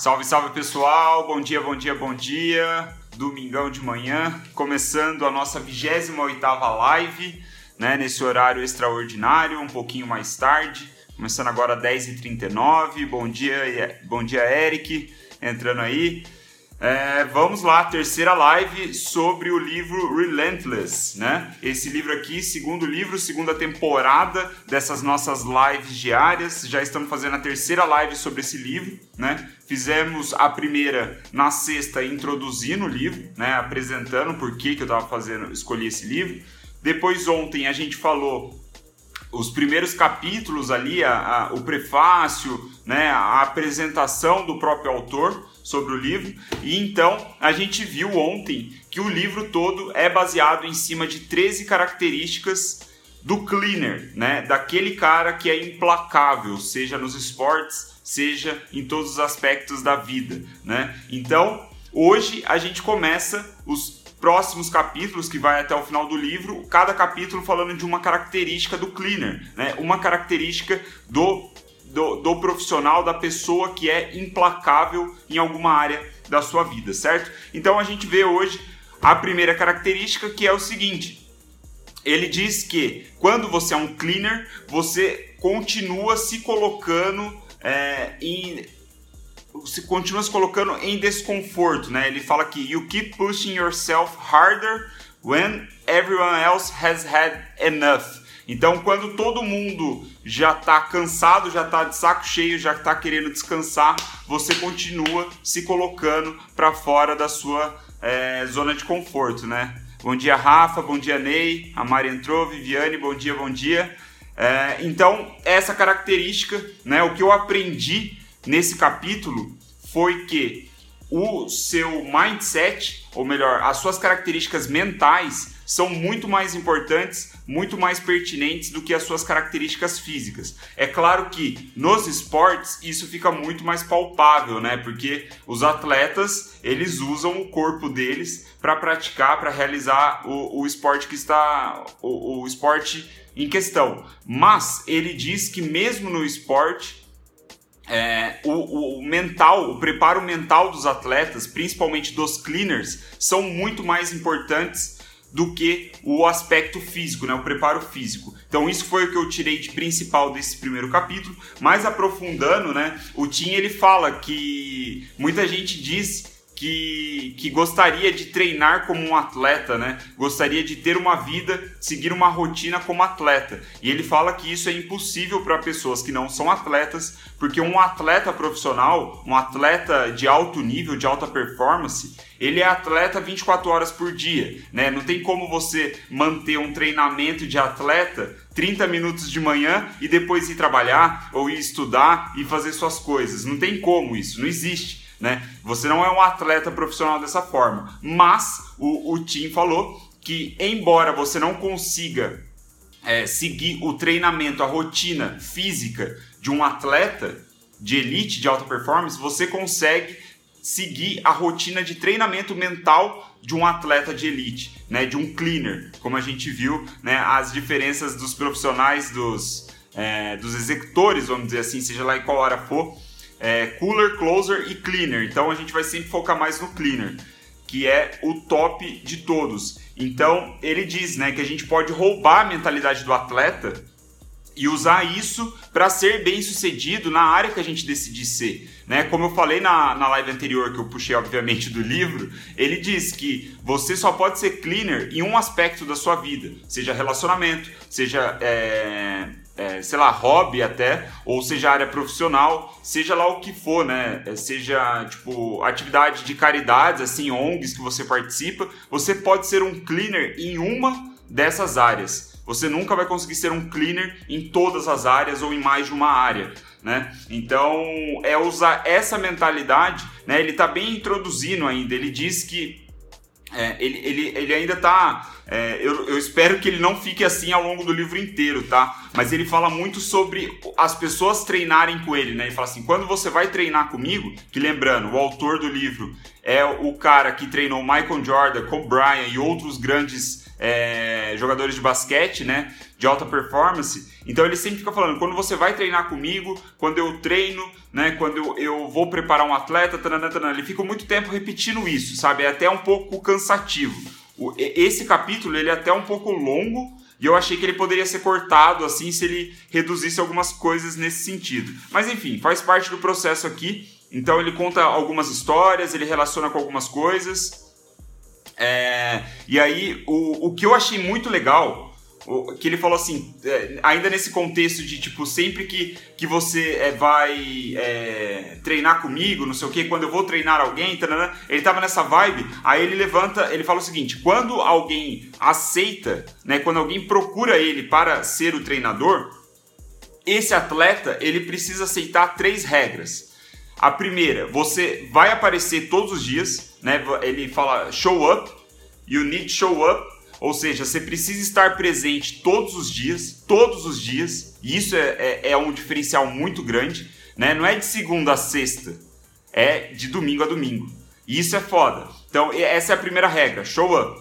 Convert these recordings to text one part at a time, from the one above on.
Salve, salve pessoal, bom dia, bom dia, bom dia. Domingão de manhã, começando a nossa 28 live, né, nesse horário extraordinário, um pouquinho mais tarde. Começando agora 10h39. Bom dia, bom dia, Eric, entrando aí. É, vamos lá, terceira live sobre o livro Relentless, né? Esse livro aqui, segundo livro, segunda temporada dessas nossas lives diárias. Já estamos fazendo a terceira live sobre esse livro, né? Fizemos a primeira na sexta introduzindo o livro, né? Apresentando por que, que eu estava fazendo, escolhi esse livro. Depois ontem a gente falou os primeiros capítulos ali, a, a, o prefácio, né, a apresentação do próprio autor sobre o livro. E então a gente viu ontem que o livro todo é baseado em cima de 13 características do cleaner, né? Daquele cara que é implacável, seja nos esportes, seja em todos os aspectos da vida, né? Então, hoje a gente começa os próximos capítulos que vai até o final do livro, cada capítulo falando de uma característica do cleaner, né? Uma característica do do, do profissional, da pessoa que é implacável em alguma área da sua vida, certo? Então a gente vê hoje a primeira característica que é o seguinte: ele diz que quando você é um cleaner, você continua se colocando é, em você continua se colocando em desconforto, né? Ele fala que you keep pushing yourself harder when everyone else has had enough. Então, quando todo mundo já está cansado, já está de saco cheio, já está querendo descansar, você continua se colocando para fora da sua é, zona de conforto, né? Bom dia, Rafa. Bom dia, Ney. A Mari entrou. Viviane, bom dia, bom dia. É, então, essa característica, né? O que eu aprendi nesse capítulo foi que o seu mindset, ou melhor, as suas características mentais são muito mais importantes, muito mais pertinentes do que as suas características físicas. É claro que nos esportes isso fica muito mais palpável, né? Porque os atletas eles usam o corpo deles para praticar, para realizar o, o, esporte que está o, o esporte em questão. Mas ele diz que mesmo no esporte é, o, o, mental, o preparo mental dos atletas, principalmente dos cleaners, são muito mais importantes do que o aspecto físico, né, o preparo físico. Então isso foi o que eu tirei de principal desse primeiro capítulo. Mais aprofundando, né, o Tim ele fala que muita gente diz que, que gostaria de treinar como um atleta, né? Gostaria de ter uma vida, seguir uma rotina como atleta. E ele fala que isso é impossível para pessoas que não são atletas, porque um atleta profissional, um atleta de alto nível, de alta performance, ele é atleta 24 horas por dia, né? Não tem como você manter um treinamento de atleta 30 minutos de manhã e depois ir trabalhar ou ir estudar e fazer suas coisas. Não tem como isso, não existe né? Você não é um atleta profissional dessa forma. Mas o, o Tim falou que, embora você não consiga é, seguir o treinamento, a rotina física de um atleta de elite, de alta performance, você consegue seguir a rotina de treinamento mental de um atleta de elite, né, de um cleaner, como a gente viu, né, as diferenças dos profissionais, dos, é, dos executores, vamos dizer assim, seja lá em qual hora for, é, cooler, closer e cleaner. Então a gente vai sempre focar mais no cleaner, que é o top de todos. Então ele diz, né, que a gente pode roubar a mentalidade do atleta e usar isso para ser bem sucedido na área que a gente decidir ser. Né? Como eu falei na, na live anterior, que eu puxei obviamente do livro, ele diz que você só pode ser cleaner em um aspecto da sua vida, seja relacionamento, seja é, é, sei lá, hobby até, ou seja área profissional, seja lá o que for, né? É, seja, tipo, atividade de caridades, assim, ONGs que você participa, você pode ser um cleaner em uma dessas áreas. Você nunca vai conseguir ser um cleaner em todas as áreas ou em mais de uma área, né? Então, é usar essa mentalidade, né? Ele está bem introduzindo ainda, ele diz que é, ele, ele, ele ainda está. É, eu, eu espero que ele não fique assim ao longo do livro inteiro, tá? Mas ele fala muito sobre as pessoas treinarem com ele, né? Ele fala assim: quando você vai treinar comigo, que lembrando, o autor do livro é o cara que treinou Michael Jordan, Kobe Bryant e outros grandes é, jogadores de basquete, né? De alta performance. Então ele sempre fica falando: quando você vai treinar comigo, quando eu treino, né? Quando eu, eu vou preparar um atleta, tanana, tanana, ele fica muito tempo repetindo isso, sabe? É até um pouco cansativo. O, esse capítulo ele é até um pouco longo. E eu achei que ele poderia ser cortado assim se ele reduzisse algumas coisas nesse sentido. Mas enfim, faz parte do processo aqui. Então ele conta algumas histórias, ele relaciona com algumas coisas. É, e aí, o, o que eu achei muito legal, o, que ele falou assim, é, ainda nesse contexto de, tipo, sempre que, que você é, vai é, treinar comigo, não sei o que, quando eu vou treinar alguém, tarana, ele tava nessa vibe, aí ele levanta, ele fala o seguinte, quando alguém aceita, né, quando alguém procura ele para ser o treinador, esse atleta, ele precisa aceitar três regras. A primeira, você vai aparecer todos os dias, né? Ele fala show up, you need show up, ou seja, você precisa estar presente todos os dias, todos os dias, e isso é, é, é um diferencial muito grande, né? Não é de segunda a sexta, é de domingo a domingo. E isso é foda. Então, essa é a primeira regra, show up.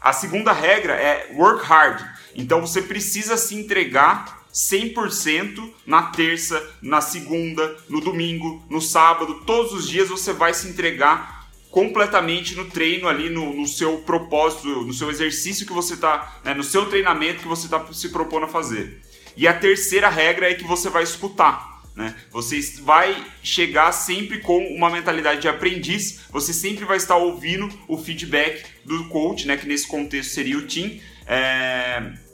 A segunda regra é work hard. Então, você precisa se entregar 100% na terça, na segunda, no domingo, no sábado, todos os dias você vai se entregar completamente no treino ali, no, no, seu propósito, no seu exercício que você está, né, no seu treinamento que você está se propondo a fazer. E a terceira regra é que você vai escutar. Né? Você vai chegar sempre com uma mentalidade de aprendiz, você sempre vai estar ouvindo o feedback do coach, né, que nesse contexto seria o team. É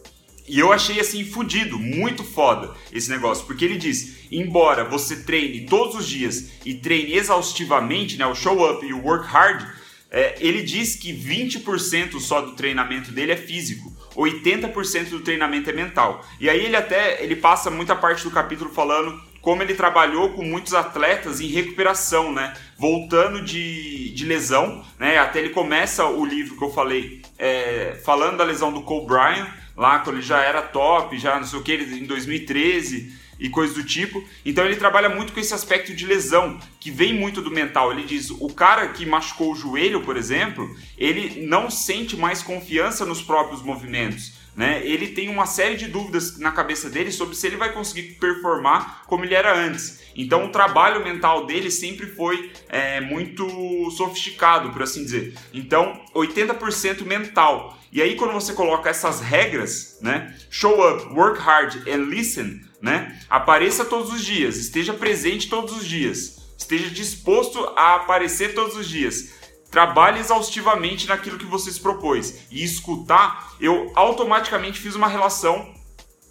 e eu achei assim fudido, muito foda esse negócio, porque ele diz: embora você treine todos os dias e treine exaustivamente, né, o show up e o work hard, é, ele diz que 20% só do treinamento dele é físico, 80% do treinamento é mental. E aí ele até ele passa muita parte do capítulo falando como ele trabalhou com muitos atletas em recuperação, né? Voltando de, de lesão, né? Até ele começa o livro que eu falei, é, falando da lesão do Cole Bryant lá quando ele já era top, já não sei o que, em 2013 e coisas do tipo. Então ele trabalha muito com esse aspecto de lesão, que vem muito do mental. Ele diz: o cara que machucou o joelho, por exemplo, ele não sente mais confiança nos próprios movimentos. Né? Ele tem uma série de dúvidas na cabeça dele sobre se ele vai conseguir performar como ele era antes. Então o trabalho mental dele sempre foi é, muito sofisticado, por assim dizer. Então 80% mental. E aí quando você coloca essas regras, né? Show up, work hard and listen, né? Apareça todos os dias, esteja presente todos os dias, esteja disposto a aparecer todos os dias trabalhe exaustivamente naquilo que você se propôs e escutar, eu automaticamente fiz uma relação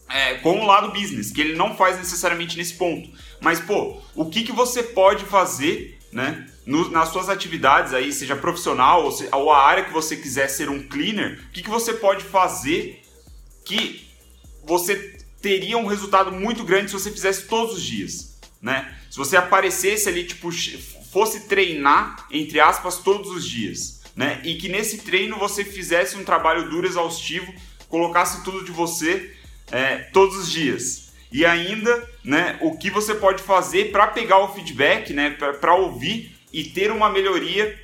é, com o lado business, que ele não faz necessariamente nesse ponto. Mas, pô, o que, que você pode fazer, né? No, nas suas atividades aí, seja profissional ou, se, ou, a área que você quiser ser um cleaner, o que, que você pode fazer que você teria um resultado muito grande se você fizesse todos os dias, né? Se você aparecesse ali, tipo, fosse treinar, entre aspas, todos os dias, né? E que nesse treino você fizesse um trabalho duro, exaustivo, colocasse tudo de você é, todos os dias. E ainda, né, o que você pode fazer para pegar o feedback, né, para ouvir e ter uma melhoria,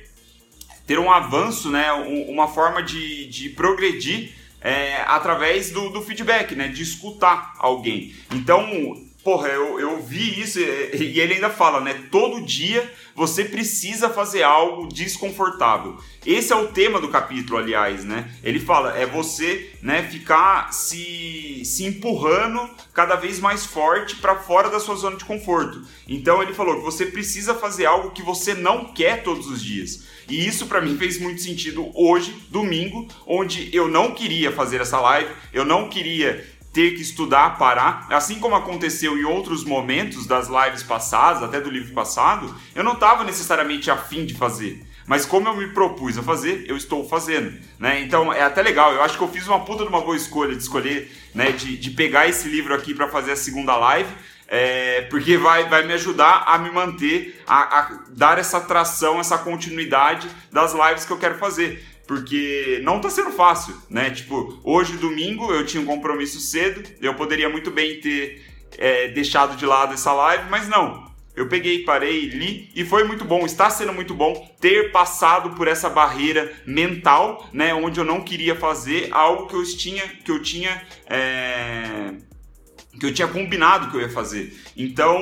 ter um avanço, né, uma forma de, de progredir é, através do, do feedback, né, de escutar alguém. Então, Porra, eu, eu vi isso e ele ainda fala, né? Todo dia você precisa fazer algo desconfortável. Esse é o tema do capítulo, aliás, né? Ele fala, é você, né, ficar se, se empurrando cada vez mais forte para fora da sua zona de conforto. Então ele falou que você precisa fazer algo que você não quer todos os dias. E isso para mim fez muito sentido hoje, domingo, onde eu não queria fazer essa live, eu não queria ter que estudar, parar, assim como aconteceu em outros momentos das lives passadas, até do livro passado, eu não estava necessariamente afim de fazer. Mas como eu me propus a fazer, eu estou fazendo, né? Então é até legal. Eu acho que eu fiz uma puta de uma boa escolha de escolher, né? De, de pegar esse livro aqui para fazer a segunda live, é, porque vai, vai me ajudar a me manter, a, a dar essa tração, essa continuidade das lives que eu quero fazer porque não tá sendo fácil, né? Tipo, hoje, domingo, eu tinha um compromisso cedo, eu poderia muito bem ter é, deixado de lado essa live, mas não. eu peguei, parei, li e foi muito bom. Está sendo muito bom ter passado por essa barreira mental, né, onde eu não queria fazer algo que eu tinha, que eu tinha, é, que eu tinha combinado que eu ia fazer. Então,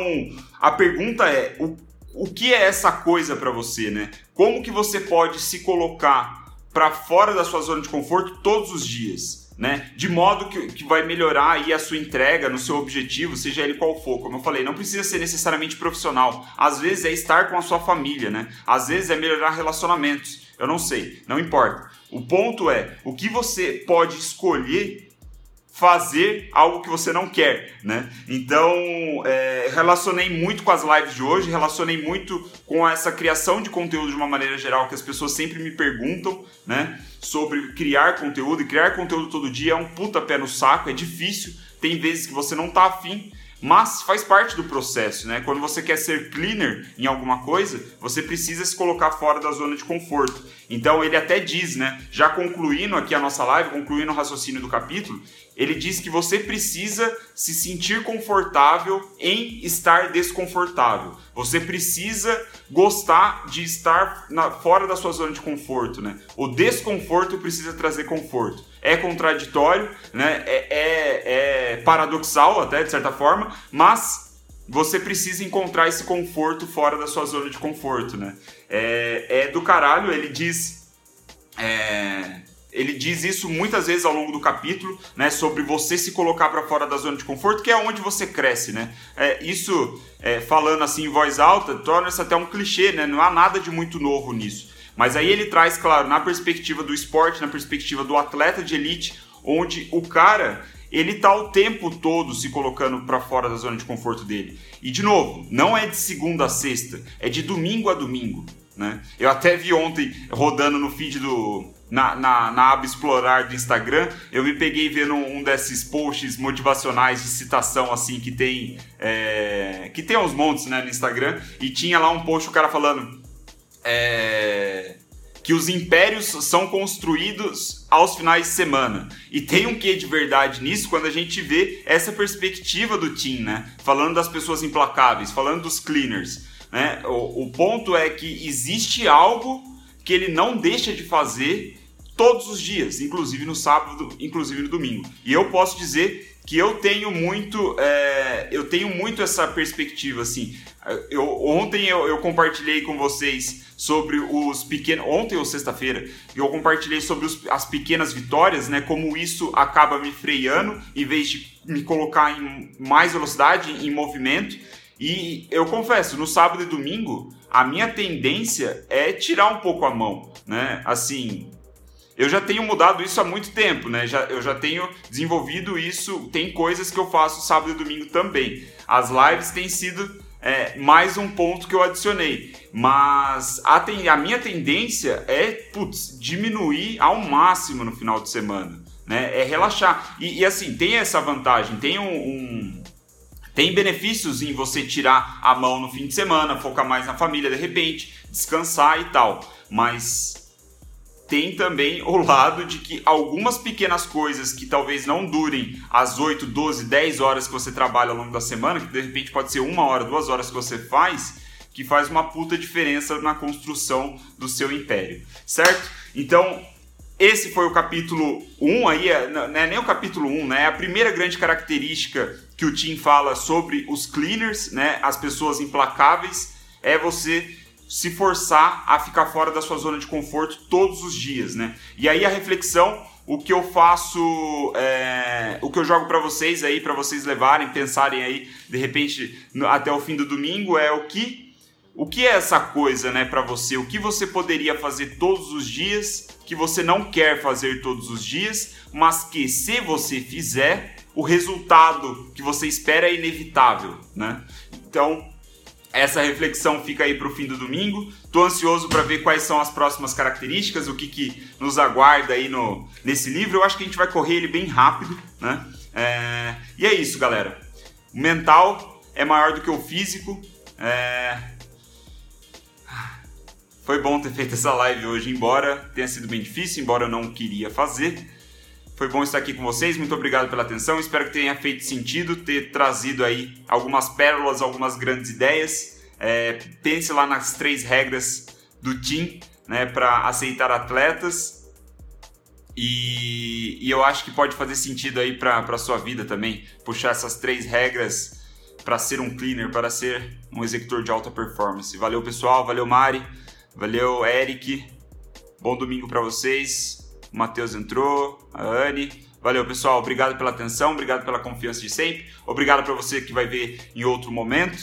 a pergunta é o, o que é essa coisa para você, né? Como que você pode se colocar para fora da sua zona de conforto todos os dias? né? De modo que, que vai melhorar aí a sua entrega no seu objetivo, seja ele qual for. Como eu falei, não precisa ser necessariamente profissional. Às vezes é estar com a sua família, né? Às vezes é melhorar relacionamentos. Eu não sei, não importa. O ponto é o que você pode escolher fazer algo que você não quer, né? Então, é, relacionei muito com as lives de hoje, relacionei muito com essa criação de conteúdo de uma maneira geral, que as pessoas sempre me perguntam, né? Sobre criar conteúdo, e criar conteúdo todo dia é um puta pé no saco, é difícil, tem vezes que você não tá afim, mas faz parte do processo, né? Quando você quer ser cleaner em alguma coisa, você precisa se colocar fora da zona de conforto. Então ele até diz, né? Já concluindo aqui a nossa live, concluindo o raciocínio do capítulo, ele diz que você precisa se sentir confortável em estar desconfortável. Você precisa gostar de estar na, fora da sua zona de conforto, né? O desconforto precisa trazer conforto. É contraditório, né? É, é, é paradoxal até de certa forma, mas você precisa encontrar esse conforto fora da sua zona de conforto, né? É, é do caralho. Ele diz é, ele diz isso muitas vezes ao longo do capítulo, né, sobre você se colocar para fora da zona de conforto, que é onde você cresce, né? É, isso, é, falando assim em voz alta, torna-se até um clichê, né? Não há nada de muito novo nisso. Mas aí ele traz, claro, na perspectiva do esporte, na perspectiva do atleta de elite, onde o cara ele tá o tempo todo se colocando para fora da zona de conforto dele. E de novo, não é de segunda a sexta, é de domingo a domingo. Né? Eu até vi ontem rodando no feed do, na, na, na, aba explorar do Instagram, eu me peguei vendo um desses posts motivacionais de citação assim que tem é, que tem uns montes né, no Instagram e tinha lá um post o cara falando é, que os impérios são construídos aos finais de semana e tem um quê de verdade nisso quando a gente vê essa perspectiva do Tim, né? Falando das pessoas implacáveis, falando dos cleaners, né? O, o ponto é que existe algo que ele não deixa de fazer todos os dias, inclusive no sábado, inclusive no domingo. E eu posso dizer que eu tenho muito, é, eu tenho muito essa perspectiva assim. Eu, ontem eu, eu compartilhei com vocês sobre os pequenos, ontem ou sexta-feira, eu compartilhei sobre os, as pequenas vitórias, né? Como isso acaba me freando em vez de me colocar em mais velocidade, em movimento. E eu confesso, no sábado e domingo, a minha tendência é tirar um pouco a mão, né? Assim, eu já tenho mudado isso há muito tempo, né? Já, eu já tenho desenvolvido isso. Tem coisas que eu faço sábado e domingo também. As lives têm sido é, mais um ponto que eu adicionei. Mas a, ten, a minha tendência é putz, diminuir ao máximo no final de semana. Né? É relaxar. E, e assim, tem essa vantagem, tem um, um tem benefícios em você tirar a mão no fim de semana, focar mais na família de repente, descansar e tal. Mas tem também o lado de que algumas pequenas coisas que talvez não durem as 8, 12, 10 horas que você trabalha ao longo da semana, que de repente pode ser uma hora, duas horas que você faz, que faz uma puta diferença na construção do seu império, certo? Então, esse foi o capítulo 1 aí, é, não é nem o capítulo 1, né? É a primeira grande característica que o Tim fala sobre os cleaners, né? As pessoas implacáveis, é você se forçar a ficar fora da sua zona de conforto todos os dias, né? E aí a reflexão, o que eu faço, é, o que eu jogo para vocês aí, para vocês levarem, pensarem aí, de repente até o fim do domingo é o que, o que é essa coisa, né, para você? O que você poderia fazer todos os dias que você não quer fazer todos os dias, mas que se você fizer, o resultado que você espera é inevitável, né? Então essa reflexão fica aí para o fim do domingo. Tô ansioso para ver quais são as próximas características, o que, que nos aguarda aí no, nesse livro. Eu acho que a gente vai correr ele bem rápido, né? É, e é isso, galera. O mental é maior do que o físico. É... Foi bom ter feito essa live hoje, embora tenha sido bem difícil, embora eu não queria fazer. Foi bom estar aqui com vocês, muito obrigado pela atenção. Espero que tenha feito sentido ter trazido aí algumas pérolas, algumas grandes ideias. É, pense lá nas três regras do TIM né, para aceitar atletas. E, e, eu acho que pode fazer sentido aí para a sua vida também, puxar essas três regras para ser um cleaner, para ser um executor de alta performance. Valeu, pessoal. Valeu, Mari. Valeu, Eric. Bom domingo para vocês. O Matheus entrou, a Anne. Valeu, pessoal. Obrigado pela atenção, obrigado pela confiança de sempre. Obrigado para você que vai ver em outro momento.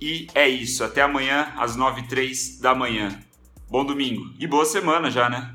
E é isso. Até amanhã, às 9h03 da manhã. Bom domingo e boa semana já, né?